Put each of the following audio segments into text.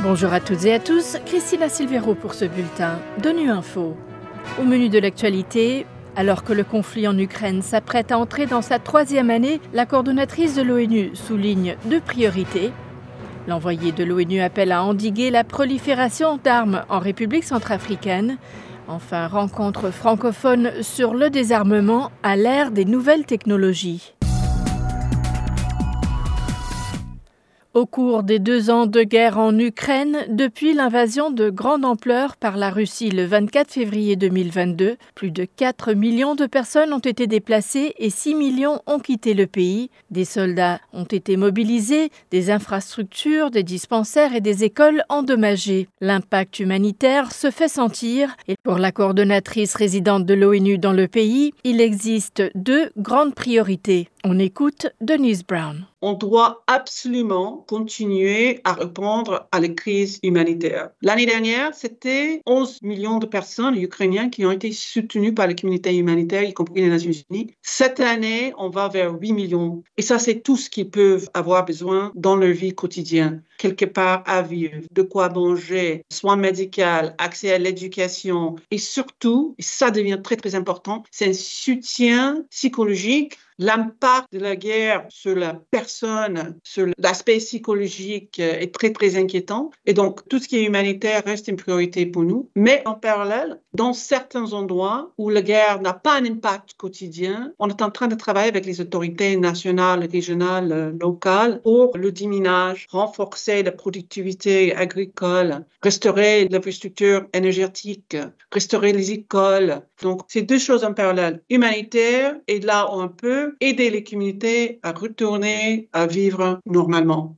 Bonjour à toutes et à tous, Christina Silvero pour ce bulletin d'ONU Info. Au menu de l'actualité, alors que le conflit en Ukraine s'apprête à entrer dans sa troisième année, la coordonnatrice de l'ONU souligne deux priorités. L'envoyé de l'ONU appelle à endiguer la prolifération d'armes en République centrafricaine. Enfin, rencontre francophone sur le désarmement à l'ère des nouvelles technologies. Au cours des deux ans de guerre en Ukraine, depuis l'invasion de grande ampleur par la Russie le 24 février 2022, plus de 4 millions de personnes ont été déplacées et 6 millions ont quitté le pays. Des soldats ont été mobilisés, des infrastructures, des dispensaires et des écoles endommagées. L'impact humanitaire se fait sentir et pour la coordonnatrice résidente de l'ONU dans le pays, il existe deux grandes priorités. On écoute Denise Brown. On doit absolument continuer à répondre à la crise humanitaire. L'année dernière, c'était 11 millions de personnes ukrainiennes qui ont été soutenues par la communauté humanitaire, y compris les Nations Unies. Cette année, on va vers 8 millions. Et ça, c'est tout ce qu'ils peuvent avoir besoin dans leur vie quotidienne. Quelque part à vivre, de quoi manger, soins médicaux, accès à l'éducation. Et surtout, ça devient très, très important, c'est un soutien psychologique L'impact de la guerre sur la personne, sur l'aspect psychologique est très, très inquiétant. Et donc, tout ce qui est humanitaire reste une priorité pour nous. Mais en parallèle, dans certains endroits où la guerre n'a pas un impact quotidien, on est en train de travailler avec les autorités nationales, régionales, locales pour le déminage, renforcer la productivité agricole, restaurer l'infrastructure énergétique, restaurer les écoles. Donc, c'est deux choses en parallèle. Humanitaire et là on peut aider les communautés à retourner à vivre normalement.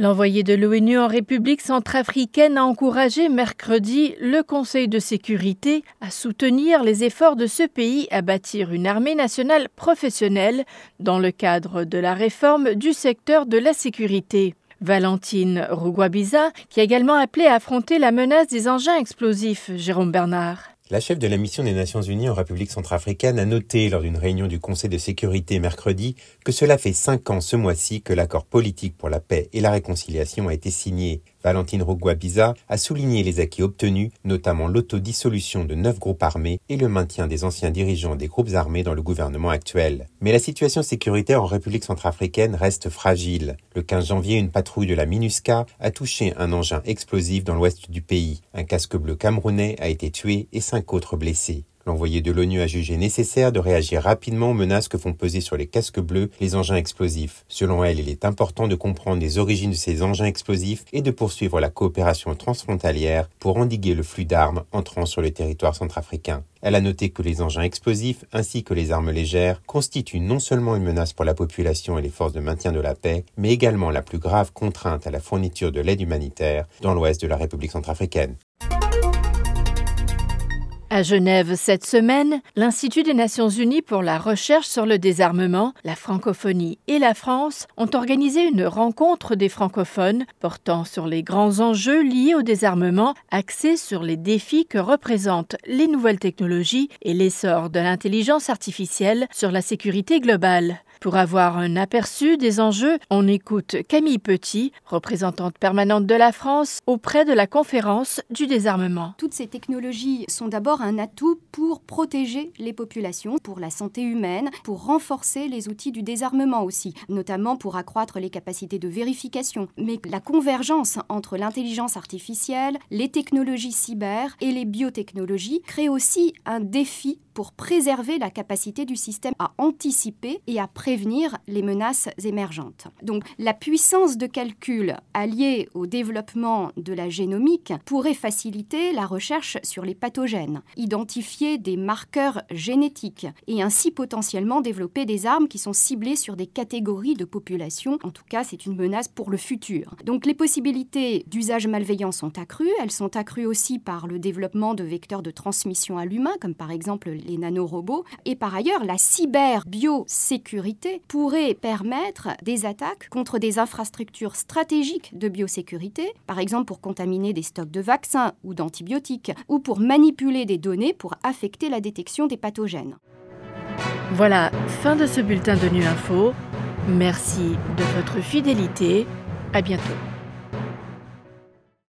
L'envoyé de l'ONU en République centrafricaine a encouragé mercredi le Conseil de sécurité à soutenir les efforts de ce pays à bâtir une armée nationale professionnelle dans le cadre de la réforme du secteur de la sécurité. Valentine Rouguabiza, qui a également appelé à affronter la menace des engins explosifs, Jérôme Bernard. La chef de la mission des Nations Unies en République centrafricaine a noté lors d'une réunion du Conseil de sécurité mercredi que cela fait cinq ans ce mois-ci que l'accord politique pour la paix et la réconciliation a été signé. Valentine Rogua-Biza a souligné les acquis obtenus, notamment l'autodissolution de neuf groupes armés et le maintien des anciens dirigeants des groupes armés dans le gouvernement actuel. Mais la situation sécuritaire en République centrafricaine reste fragile. Le 15 janvier, une patrouille de la MINUSCA a touché un engin explosif dans l'ouest du pays. Un casque bleu camerounais a été tué et cinq autres blessés. L'envoyé de l'ONU a jugé nécessaire de réagir rapidement aux menaces que font peser sur les casques bleus les engins explosifs. Selon elle, il est important de comprendre les origines de ces engins explosifs et de poursuivre la coopération transfrontalière pour endiguer le flux d'armes entrant sur le territoire centrafricain. Elle a noté que les engins explosifs ainsi que les armes légères constituent non seulement une menace pour la population et les forces de maintien de la paix, mais également la plus grave contrainte à la fourniture de l'aide humanitaire dans l'ouest de la République centrafricaine. À Genève cette semaine, l'Institut des Nations Unies pour la recherche sur le désarmement, la francophonie et la France ont organisé une rencontre des francophones portant sur les grands enjeux liés au désarmement, axés sur les défis que représentent les nouvelles technologies et l'essor de l'intelligence artificielle sur la sécurité globale. Pour avoir un aperçu des enjeux, on écoute Camille Petit, représentante permanente de la France auprès de la conférence du désarmement. Toutes ces technologies sont d'abord un atout pour protéger les populations, pour la santé humaine, pour renforcer les outils du désarmement aussi, notamment pour accroître les capacités de vérification. Mais la convergence entre l'intelligence artificielle, les technologies cyber et les biotechnologies crée aussi un défi pour préserver la capacité du système à anticiper et à prévenir les menaces émergentes. Donc la puissance de calcul alliée au développement de la génomique pourrait faciliter la recherche sur les pathogènes, identifier des marqueurs génétiques et ainsi potentiellement développer des armes qui sont ciblées sur des catégories de population. En tout cas, c'est une menace pour le futur. Donc les possibilités d'usage malveillant sont accrues. Elles sont accrues aussi par le développement de vecteurs de transmission à l'humain, comme par exemple les nanorobots. Et par ailleurs, la cyberbiosécurité pourrait permettre des attaques contre des infrastructures stratégiques de biosécurité, par exemple pour contaminer des stocks de vaccins ou d'antibiotiques, ou pour manipuler des données pour affecter la détection des pathogènes. Voilà, fin de ce bulletin de Nu Info. Merci de votre fidélité. À bientôt.